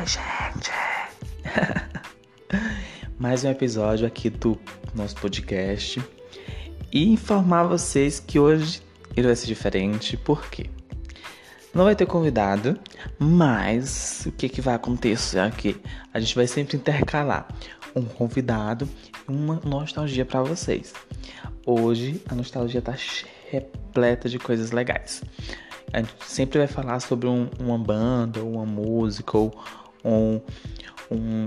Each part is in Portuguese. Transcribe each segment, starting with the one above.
Oi, gente! Mais um episódio aqui do nosso podcast. E informar vocês que hoje ele vai ser diferente, por quê? Não vai ter convidado, mas o que, que vai acontecer aqui? A gente vai sempre intercalar um convidado e uma nostalgia para vocês. Hoje a nostalgia tá repleta de coisas legais. A gente sempre vai falar sobre um, uma banda, uma música ou um, um,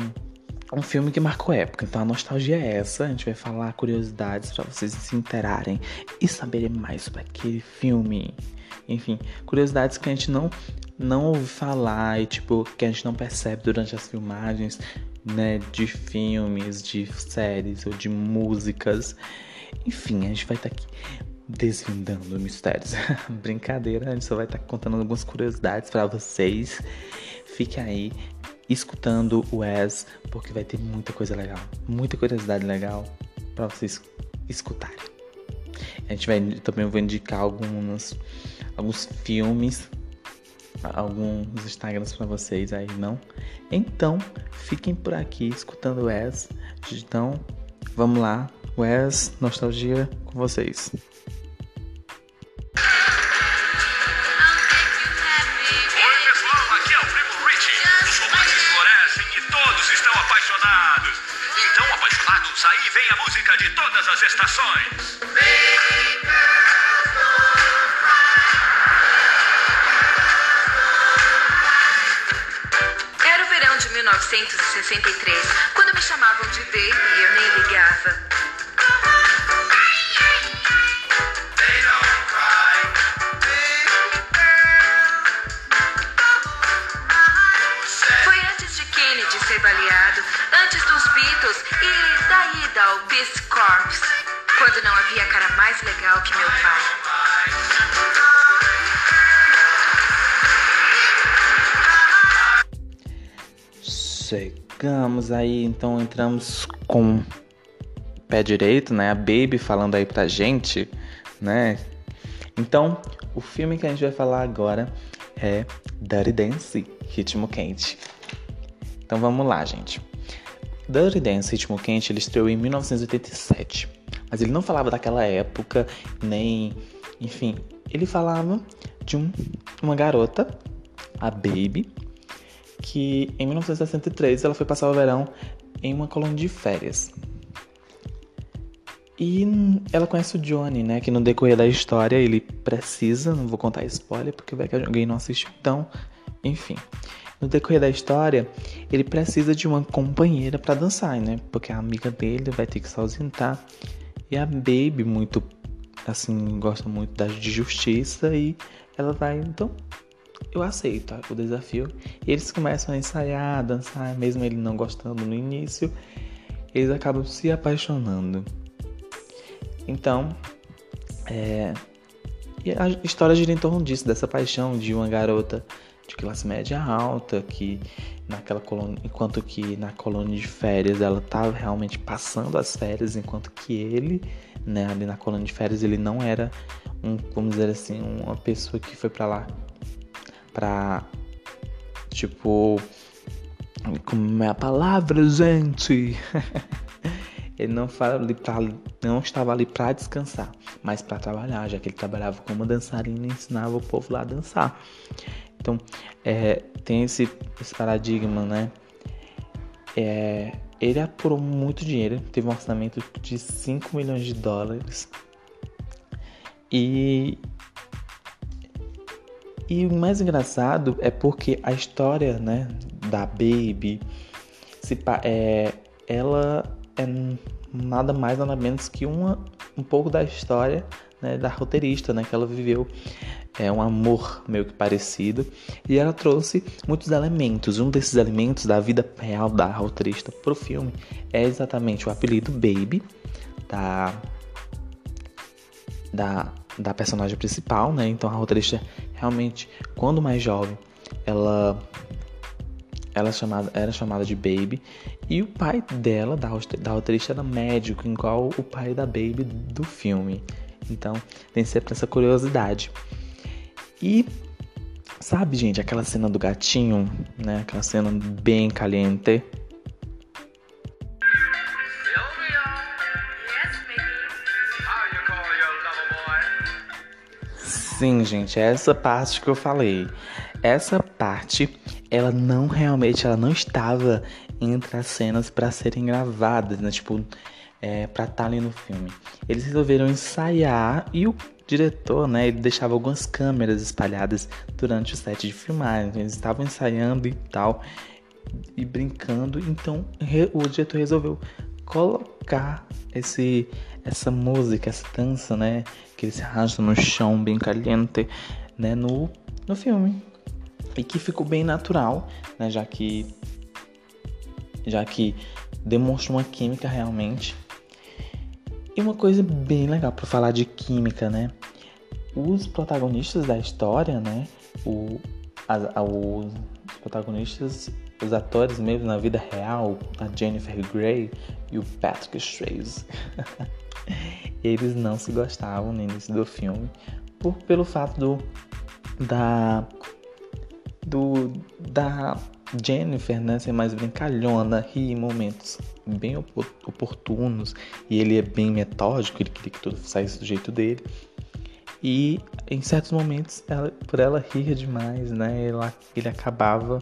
um filme que marcou época. Então a nostalgia é essa. A gente vai falar curiosidades para vocês se interarem e saberem mais sobre aquele filme. Enfim, curiosidades que a gente não não ouve falar e tipo que a gente não percebe durante as filmagens, né, de filmes, de séries ou de músicas. Enfim, a gente vai estar tá aqui desvendando mistérios. Brincadeira, a gente só vai estar tá contando algumas curiosidades para vocês. Fique aí escutando o Wes, porque vai ter muita coisa legal, muita curiosidade legal para vocês escutarem. A gente vai também vou indicar alguns alguns filmes, alguns Instagrams para vocês aí, não? Então, fiquem por aqui escutando o Wes. Então, vamos lá, Wes, nostalgia com vocês. Todas as estações. Era o verão de 1963, quando me chamavam de Baby e eu nem ligava. Não havia cara mais legal que meu pai. Chegamos aí, então entramos com o pé direito, né? A Baby falando aí pra gente, né? Então, o filme que a gente vai falar agora é Dirty Dance, Ritmo Quente. Então vamos lá, gente. Dirty Dance, Ritmo Quente, ele estreou em 1987. Mas ele não falava daquela época, nem... Enfim, ele falava de um, uma garota, a Baby, que em 1963 ela foi passar o verão em uma colônia de férias. E ela conhece o Johnny, né? Que no decorrer da história ele precisa, não vou contar spoiler porque vai que alguém não assistiu, então, enfim. No decorrer da história, ele precisa de uma companheira para dançar, né? Porque a amiga dele vai ter que se ausentar. E a Baby, muito assim, gosta muito da de justiça e ela vai, então, eu aceito o desafio. E eles começam a ensaiar, a dançar, mesmo ele não gostando no início, eles acabam se apaixonando. Então, é, e a história gira em torno disso, dessa paixão de uma garota de classe média alta que naquela colônia, enquanto que na colônia de férias ela estava realmente passando as férias, enquanto que ele, né, ali na colônia de férias ele não era um, vamos dizer assim, uma pessoa que foi para lá pra tipo como é a palavra, gente? ele não pra, não estava ali para descansar, mas para trabalhar, já que ele trabalhava como dançarino e ensinava o povo lá a dançar. Então, é, tem esse, esse, paradigma, né? É, ele apurou muito dinheiro, teve um orçamento de 5 milhões de dólares. E, e o mais engraçado é porque a história né, da Baby, se, é, ela é nada mais nada menos que uma, um pouco da história né, da roteirista, né, que ela viveu é um amor meio que parecido e ela trouxe muitos elementos. Um desses elementos da vida real da roteirista pro filme é exatamente o apelido Baby da da, da personagem principal, né? Então a roteirista realmente, quando mais jovem, ela ela é chamada, era chamada de Baby e o pai dela, da, da roteirista, era médico, igual o pai da Baby do filme. Então tem sempre essa curiosidade. E Sabe, gente, aquela cena do gatinho, né? Aquela cena bem caliente. Sim, gente, é essa parte que eu falei. Essa parte, ela não realmente, ela não estava entre as cenas para serem gravadas, né? Tipo, é, pra estar tá ali no filme. Eles resolveram ensaiar e o diretor, né, ele deixava algumas câmeras espalhadas durante o set de filmagem. Eles estavam ensaiando e tal, e brincando. Então o diretor resolveu colocar esse essa música, essa dança, né, que eles arrastam no chão bem caliente, né, no, no filme. E que ficou bem natural, né, já que já que demonstra uma química realmente. E uma coisa bem legal para falar de química, né? Os protagonistas da história, né? O, a, a, os protagonistas, os atores mesmo na vida real, a Jennifer Grey e o Patrick Swayze, eles não se gostavam no início do filme por, pelo fato do da do da Jennifer, né, ser mais brincalhona, rir em momentos bem oportunos e ele é bem metódico, ele queria que tudo saísse do jeito dele. E em certos momentos, ela, por ela rir demais, né, ela, ele acabava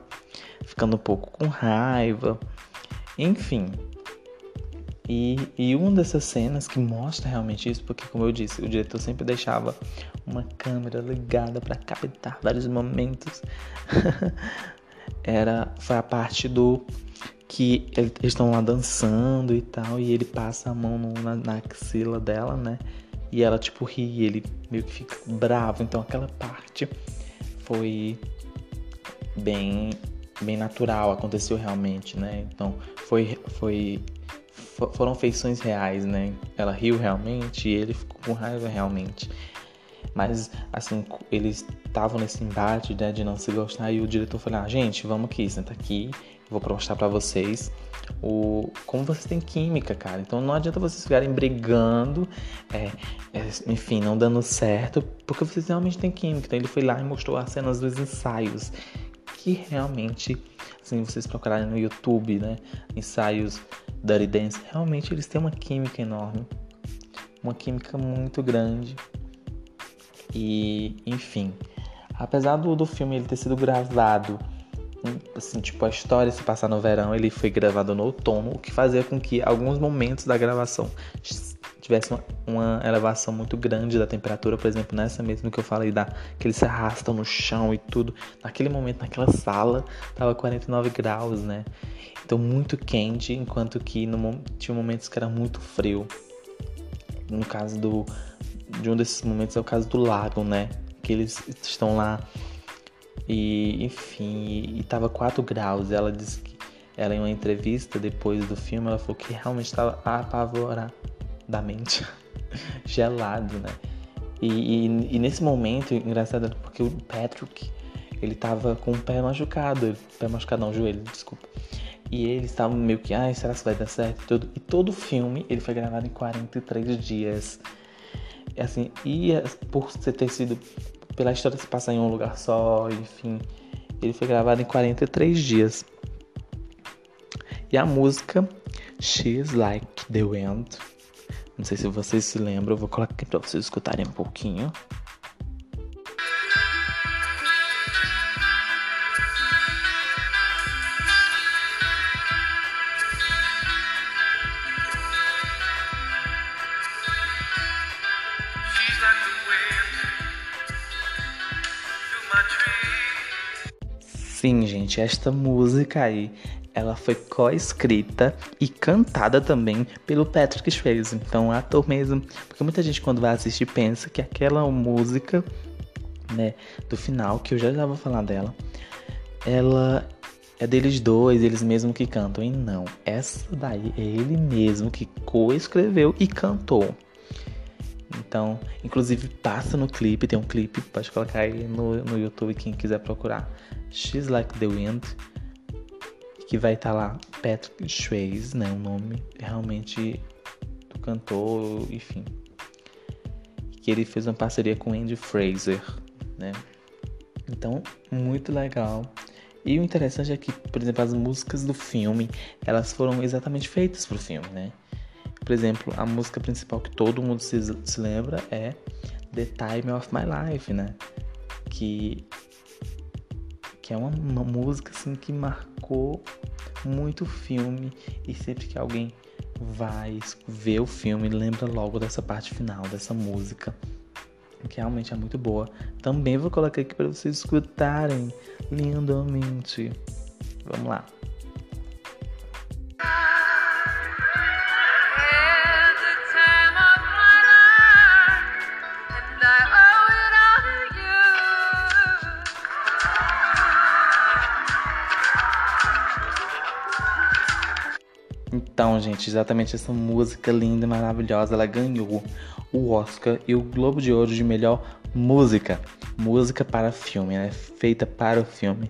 ficando um pouco com raiva. Enfim, e, e uma dessas cenas que mostra realmente isso, porque como eu disse, o diretor sempre deixava uma câmera ligada para captar vários momentos. Era foi a parte do que eles estão lá dançando e tal e ele passa a mão no, na, na axila dela, né? E ela tipo ri, e ele meio que fica bravo. Então aquela parte foi bem bem natural, aconteceu realmente, né? Então foi foi foram feições reais, né? Ela riu realmente e ele ficou com raiva realmente. Mas, assim, eles estavam nesse embate né, de não se gostar e o diretor falou: ah, gente, vamos aqui, senta aqui, vou mostrar para vocês o como vocês têm química, cara. Então não adianta vocês ficarem brigando, é, é, enfim, não dando certo, porque vocês realmente têm química. Então ele foi lá e mostrou as cenas dos ensaios, que realmente, assim, vocês procurarem no YouTube, né, ensaios Dirty Dance, realmente eles têm uma química enorme, uma química muito grande. E, enfim, apesar do, do filme ele ter sido gravado, assim, tipo, a história se passar no verão, ele foi gravado no outono, o que fazia com que alguns momentos da gravação tivesse uma, uma elevação muito grande da temperatura, por exemplo, nessa mesmo que eu falei da que eles se arrastam no chão e tudo. Naquele momento, naquela sala, tava 49 graus, né? Então muito quente, enquanto que no, tinha momentos que era muito frio. No caso do de um desses momentos é o caso do lago, né? Que eles estão lá e, enfim, e tava 4 graus. Ela disse que ela em uma entrevista depois do filme, ela falou que realmente estava apavoradamente gelado, né? E, e, e, nesse momento, engraçado, porque o Patrick, ele tava com o pé machucado, pé machucado não, joelho, desculpa. E eles estavam meio que, ai, será que vai dar certo? E todo, e todo o filme, ele foi gravado em 43 dias. Assim, e é, por ter sido pela história se passar em um lugar só, enfim, ele foi gravado em 43 dias. E a música She's Like the Wind, não sei se vocês se lembram, eu vou colocar aqui pra vocês escutarem um pouquinho. Sim, gente, esta música aí, ela foi co-escrita e cantada também pelo Patrick Swayze, então ator mesmo, porque muita gente quando vai assistir pensa que aquela música, né, do final, que eu já já vou falar dela, ela é deles dois, eles mesmos que cantam, e não, essa daí é ele mesmo que co-escreveu e cantou. Então, inclusive passa no clipe, tem um clipe, pode colocar aí no, no YouTube quem quiser procurar. She's Like the Wind, que vai estar tá lá Patrick Swayze, né, o nome realmente do cantor, enfim. Que ele fez uma parceria com Andy Fraser, né? Então, muito legal. E o interessante é que, por exemplo, as músicas do filme, elas foram exatamente feitas pro filme, né? Por exemplo, a música principal que todo mundo se, se lembra é The Time of My Life, né? Que, que é uma, uma música assim que marcou muito o filme e sempre que alguém vai ver o filme lembra logo dessa parte final dessa música que realmente é muito boa. Também vou colocar aqui para vocês escutarem lindamente. Vamos lá. Então, gente, exatamente essa música linda e maravilhosa, ela ganhou o Oscar e o Globo de Ouro de melhor música. Música para filme, né? Feita para o filme.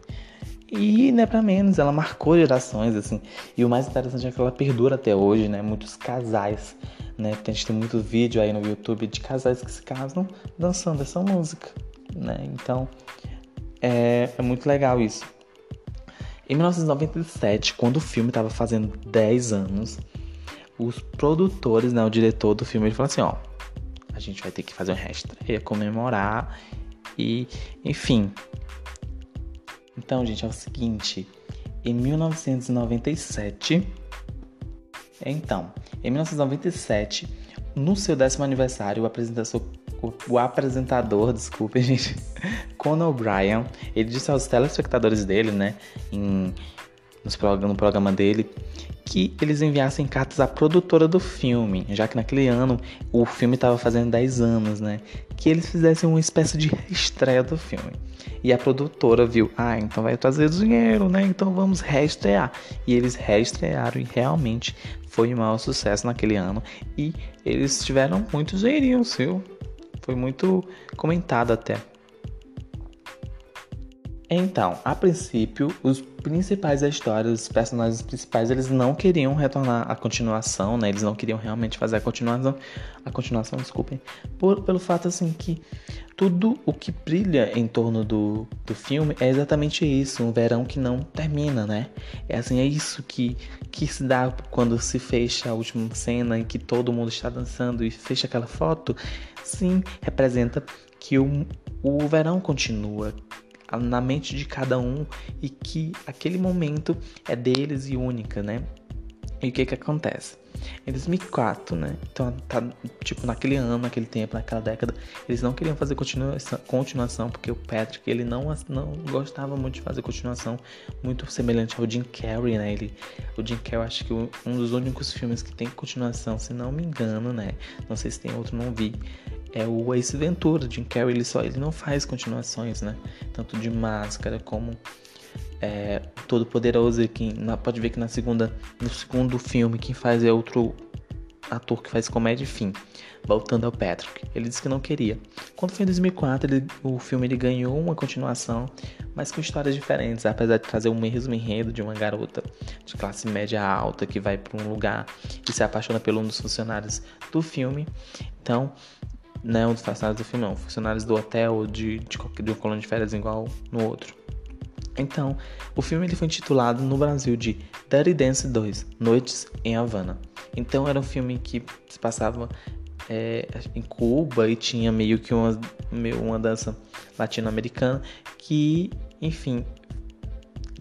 E não é pra menos, ela marcou gerações, assim. E o mais interessante é que ela perdura até hoje, né? Muitos casais, né? A gente tem muito vídeo aí no YouTube de casais que se casam dançando essa música, né? Então, é, é muito legal isso. Em 1997, quando o filme estava fazendo 10 anos, os produtores, né, o diretor do filme, ele falou assim, ó, a gente vai ter que fazer um reestreia, comemorar e, enfim. Então, gente, é o seguinte, em 1997, então, em 1997, no seu décimo aniversário, o apresentador, o, apresentador, desculpe, gente, Conan O'Brien, ele disse aos telespectadores dele, né, em, no programa dele, que eles enviassem cartas à produtora do filme, já que naquele ano o filme estava fazendo 10 anos, né? Que eles fizessem uma espécie de estreia do filme. E a produtora viu, ah, então vai trazer dinheiro, né? Então vamos reestrear. E eles reestrearam e realmente foi um maior sucesso naquele ano. E eles tiveram muitos dinheirinhos, viu? Foi muito comentado até. Então, a princípio, os principais da história, os personagens principais, eles não queriam retornar à continuação, né? Eles não queriam realmente fazer a continuação, a continuação, desculpem, por, pelo fato assim que tudo o que brilha em torno do, do filme é exatamente isso, um verão que não termina, né? É assim, é isso que, que se dá quando se fecha a última cena em que todo mundo está dançando e fecha aquela foto. Sim, representa que o, o verão continua, na mente de cada um e que aquele momento é deles e única, né? E o que que acontece? Em 2004, né? Então, tá, tipo, naquele ano, naquele tempo, naquela década, eles não queriam fazer continuação, continuação porque o Patrick, ele não, não gostava muito de fazer continuação, muito semelhante ao Jim Carrey, né? Ele, o Jim Carrey, acho que um dos únicos filmes que tem continuação, se não me engano, né? Não sei se tem outro, não vi é o Ace Ventura. Jim Carrey ele só ele não faz continuações, né? Tanto de Máscara como é, Todo Poderoso. Que na, pode ver que na segunda, no segundo filme quem faz é outro ator que faz comédia, enfim. Voltando ao Patrick, ele disse que não queria. Quando foi em 2004, ele, o filme ele ganhou uma continuação, mas com histórias diferentes, apesar de trazer o mesmo enredo de uma garota de classe média alta que vai para um lugar e se apaixona por um dos funcionários do filme. Então, não um dos funcionários do filme, não. Funcionários do hotel de, de, de um colônia de férias igual no outro. Então, o filme ele foi intitulado no Brasil de Dirty Dance 2, Noites em Havana. Então, era um filme que se passava é, em Cuba e tinha meio que uma, meio uma dança latino-americana que, enfim,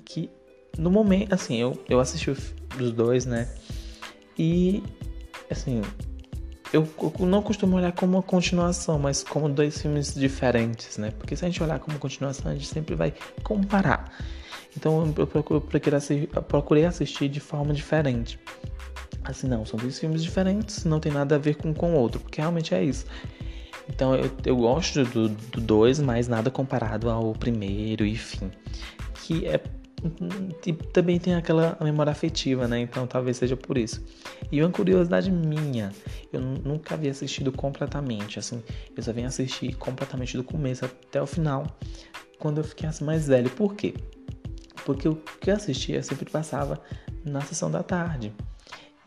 que no momento, assim, eu, eu assisti os dois, né? E, assim, eu, não costumo olhar como uma continuação, mas como dois filmes diferentes, né? Porque se a gente olhar como continuação, a gente sempre vai comparar. Então eu procurei assistir, de forma diferente. Assim, não, são dois filmes diferentes, não tem nada a ver com o outro, porque realmente é isso. Então eu, eu gosto do, do dois, mas nada comparado ao primeiro, enfim. Que é e também tem aquela memória afetiva, né? Então talvez seja por isso. E uma curiosidade minha, eu nunca havia assistido completamente, assim, eu só vim assistir completamente do começo até o final, quando eu fiquei assim, mais velho. Por quê? Porque o que eu assistia sempre passava na sessão da tarde.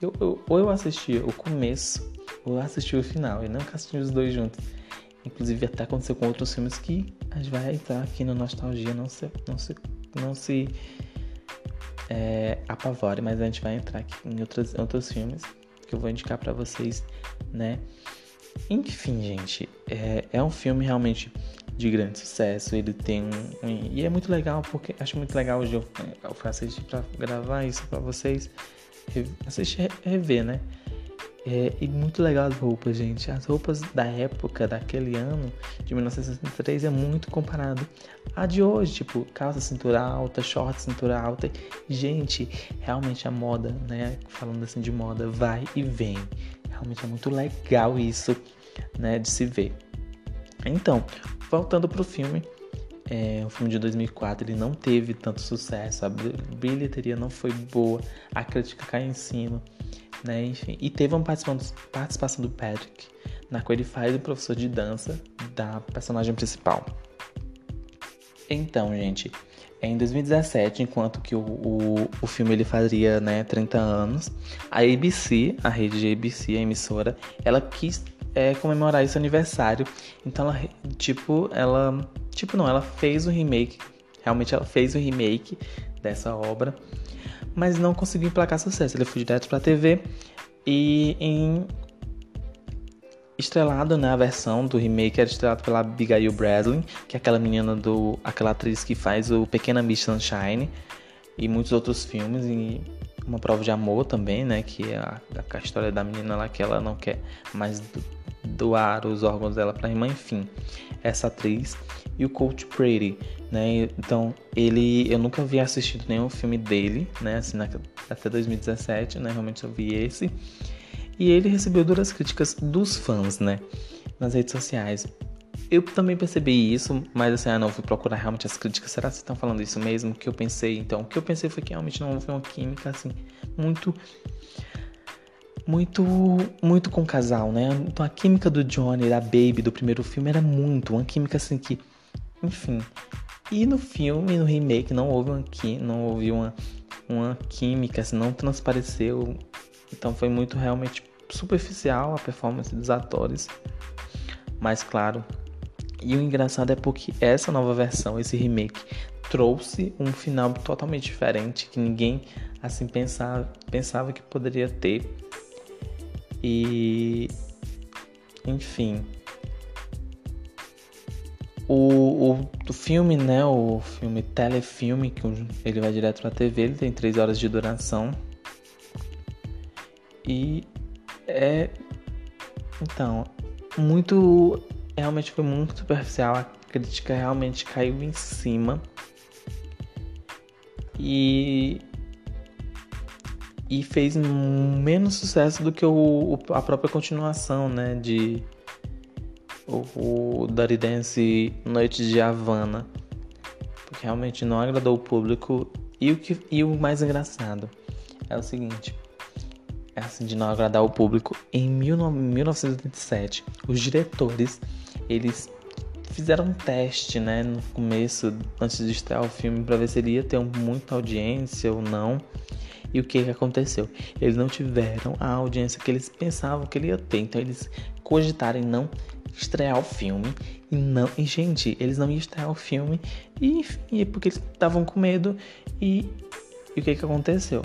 Eu, eu, ou eu assistia o começo, ou eu assistia o final, e nunca assistia os dois juntos. Inclusive até aconteceu com outros filmes que a gente vai entrar aqui no Nostalgia, não se, não se, não se é, apavore, mas a gente vai entrar aqui em outros, outros filmes que eu vou indicar para vocês, né? Enfim, gente, é, é um filme realmente de grande sucesso. Ele tem um, um, e é muito legal porque acho muito legal hoje eu, eu assistir para gravar isso para vocês assistir rever, né? É, e muito legal as roupas, gente. As roupas da época, daquele ano, de 1963, é muito comparado a de hoje. Tipo, calça cintura alta, short cintura alta. Gente, realmente a moda, né? Falando assim de moda, vai e vem. Realmente é muito legal isso, né? De se ver. Então, voltando pro filme. É um filme de 2004, ele não teve tanto sucesso, a bilheteria não foi boa, a crítica caiu em cima né? Enfim, e teve uma participação do Patrick, na qual ele faz o professor de dança da personagem principal. Então, gente, em 2017, enquanto que o, o, o filme ele fazia né, 30 anos, a ABC, a rede de ABC, a emissora, ela quis é, comemorar esse aniversário. Então, ela, tipo, ela, tipo não, ela fez o remake, realmente ela fez o remake dessa obra mas não conseguiu emplacar sucesso. Ele foi direto para a TV e em estrelado, né, a versão do remake era estrelado pela Abigail Breslin, que é aquela menina do aquela atriz que faz o Pequena Miss Sunshine e muitos outros filmes e uma prova de amor também, né, que é a, a história da menina lá que ela não quer mais doar os órgãos dela para a irmã, enfim. Essa atriz e o Coach Brady, né? Então, ele eu nunca havia assistido nenhum filme dele, né, assim, na, até 2017, né? Realmente eu vi esse. E ele recebeu duras críticas dos fãs, né, nas redes sociais. Eu também percebi isso, mas assim, ah, não, fui procurar realmente as críticas. Será que estão falando isso mesmo? O que eu pensei? Então, o que eu pensei foi que realmente não houve uma química, assim, muito muito muito com o casal, né? Então a química do Johnny, da Baby do primeiro filme era muito, uma química assim que, enfim. E no filme, no remake, não houve uma não houve uma, uma química, assim, não transpareceu. Então foi muito realmente superficial a performance dos atores. Mas claro. E o engraçado é porque essa nova versão, esse remake, trouxe um final totalmente diferente que ninguém assim pensava, pensava que poderia ter e enfim. O, o, o, filme, né? O filme telefilme, que ele vai direto pra TV, ele tem 3 horas de duração. E é. Então, muito. Realmente foi muito superficial. A crítica realmente caiu em cima. E e fez menos sucesso do que o, a própria continuação, né, de o, o Dirty Dance Noite de Havana, porque realmente não agradou o público e o que e o mais engraçado é o seguinte, assim de não agradar o público, em 1987 os diretores eles fizeram um teste, né, no começo antes de estrear o filme para ver se ele ia ter muita audiência ou não. E o que, que aconteceu? Eles não tiveram a audiência que eles pensavam que ele ia ter. Então eles cogitaram em não estrear o filme. E não. E, gente, eles não iam estrear o filme. E enfim, porque eles estavam com medo. E, e o que, que aconteceu?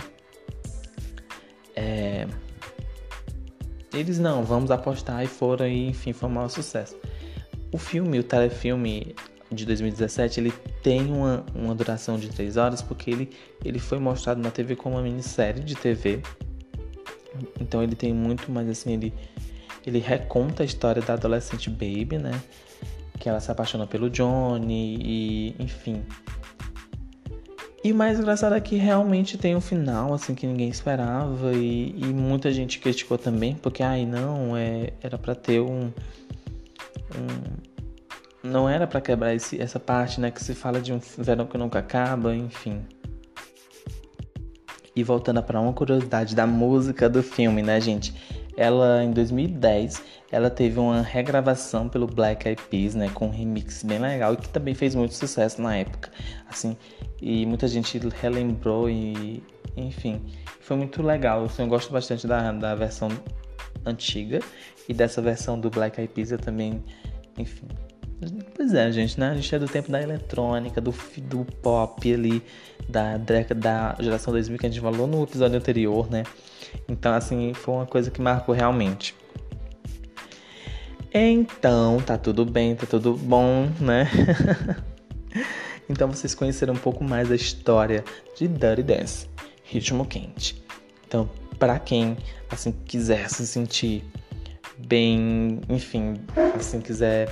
Eles não, vamos apostar e foram e enfim, foi um maior sucesso. O filme, o telefilme de 2017, ele tem uma, uma duração de 3 horas porque ele, ele foi mostrado na TV como uma minissérie de TV. Então ele tem muito mais assim, ele, ele reconta a história da adolescente Baby, né? Que ela se apaixona pelo Johnny e enfim. E o mais engraçado é que realmente tem um final assim que ninguém esperava e, e muita gente criticou também, porque ai não, é, era para ter um, um não era para quebrar esse, essa parte, né, que se fala de um verão que nunca acaba, enfim. E voltando para uma curiosidade da música do filme, né, gente? Ela em 2010, ela teve uma regravação pelo Black Eyed Peas, né, com um remix bem legal e que também fez muito sucesso na época, assim. E muita gente relembrou e, enfim, foi muito legal. Assim, eu gosto bastante da, da versão antiga e dessa versão do Black Eyed Peas eu também enfim. Pois é, gente, né? A gente é do tempo da eletrônica, do, do pop ali, da da geração 2000 que a gente falou no episódio anterior, né? Então, assim, foi uma coisa que marcou realmente. Então, tá tudo bem, tá tudo bom, né? então vocês conheceram um pouco mais da história de Dirty Dance, ritmo quente. Então, para quem assim quiser se sentir bem, enfim, assim quiser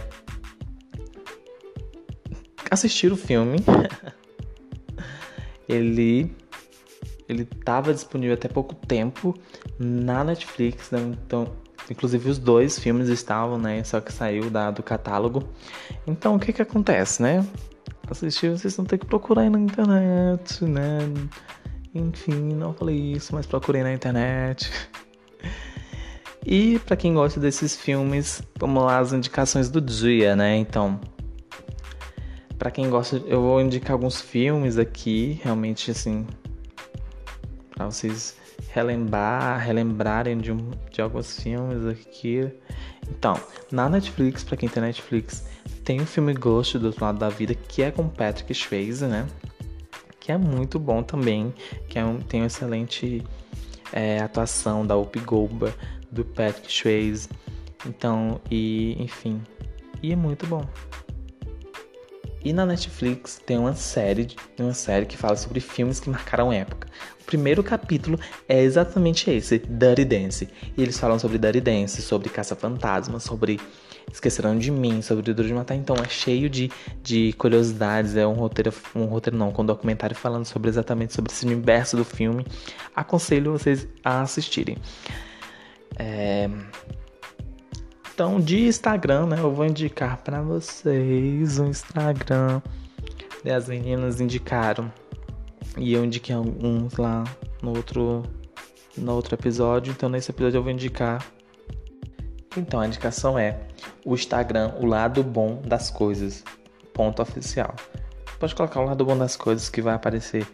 assistir o filme, ele ele estava disponível até pouco tempo na Netflix, né? então inclusive os dois filmes estavam, né? Só que saiu da, do catálogo. Então o que que acontece, né? Assistir vocês vão ter que procurar aí na internet, né? Enfim, não falei isso, mas procurei na internet. E para quem gosta desses filmes, vamos lá as indicações do dia, né? Então, para quem gosta, eu vou indicar alguns filmes aqui, realmente assim, para vocês relembrar, relembrarem de, um, de alguns filmes aqui. Então, na Netflix, para quem tem Netflix, tem o filme Ghost do outro lado da vida, que é com Patrick Swayze, né? Que é muito bom também, que é um, tem uma excelente é, atuação da Whoopi Goldberg, do Patrick Swayze. Então, e enfim, e é muito bom. E na Netflix tem uma série, uma série que fala sobre filmes que marcaram época. O primeiro capítulo é exatamente esse, Dirty Dance. E eles falam sobre Dirty Dance, sobre caça-fantasmas, sobre Esqueceram de Mim, sobre o Duro de Matar. Então é cheio de, de curiosidades. É um roteiro, um roteiro não, com um documentário falando sobre exatamente sobre esse universo do filme. Aconselho vocês a assistirem. É... Então, de Instagram, né? Eu vou indicar para vocês o Instagram. As meninas indicaram. E eu indiquei alguns lá no outro, no outro episódio. Então, nesse episódio eu vou indicar. Então, a indicação é o Instagram, o lado bom das coisas. Ponto oficial. Pode colocar o lado bom das coisas que vai aparecer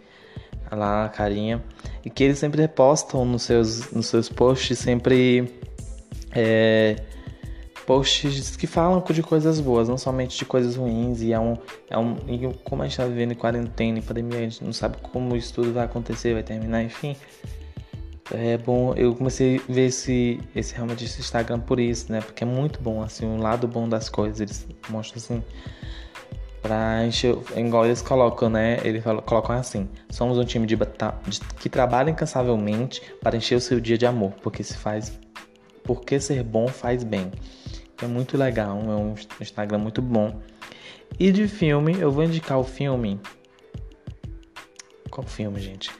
lá a carinha. E que eles sempre repostam nos seus, nos seus posts, sempre. É, posts que falam de coisas boas, não somente de coisas ruins. E é um. É um e como a gente tá vivendo em quarentena, em pandemia, a gente não sabe como isso tudo vai acontecer, vai terminar, enfim. É bom, eu comecei a ver esse, esse realmente esse Instagram por isso, né? Porque é muito bom, assim, o lado bom das coisas. Eles mostram assim. Pra encher. Igual eles colocam, né? Eles colocam assim: somos um time de, de, que trabalha incansavelmente para encher o seu dia de amor. Porque se faz. Porque ser bom faz bem. É muito legal, é um Instagram muito bom. E de filme, eu vou indicar o filme. Qual filme, gente?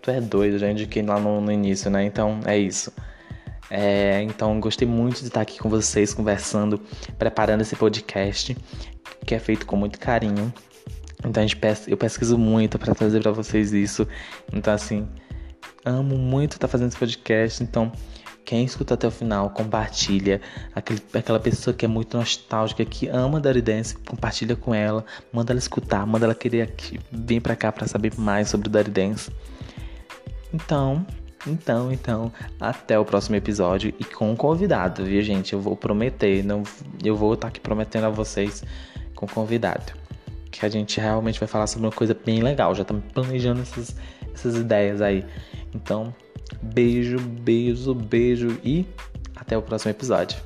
Tu é doido, já indiquei lá no, no início, né? Então é isso. É, então gostei muito de estar aqui com vocês, conversando, preparando esse podcast, que é feito com muito carinho. Então a gente pes eu pesquiso muito para trazer para vocês isso. Então assim, amo muito estar fazendo esse podcast. Então quem escuta até o final, compartilha. Aquele, aquela pessoa que é muito nostálgica, que ama Dirty Dance, compartilha com ela. Manda ela escutar, manda ela querer vir pra cá para saber mais sobre o Dirty Dance. Então, então, então, até o próximo episódio e com um convidado, viu, gente? Eu vou prometer, não, eu vou estar aqui prometendo a vocês com convidado. Que a gente realmente vai falar sobre uma coisa bem legal. Já estamos planejando essas, essas ideias aí. Então, Beijo, beijo, beijo e até o próximo episódio.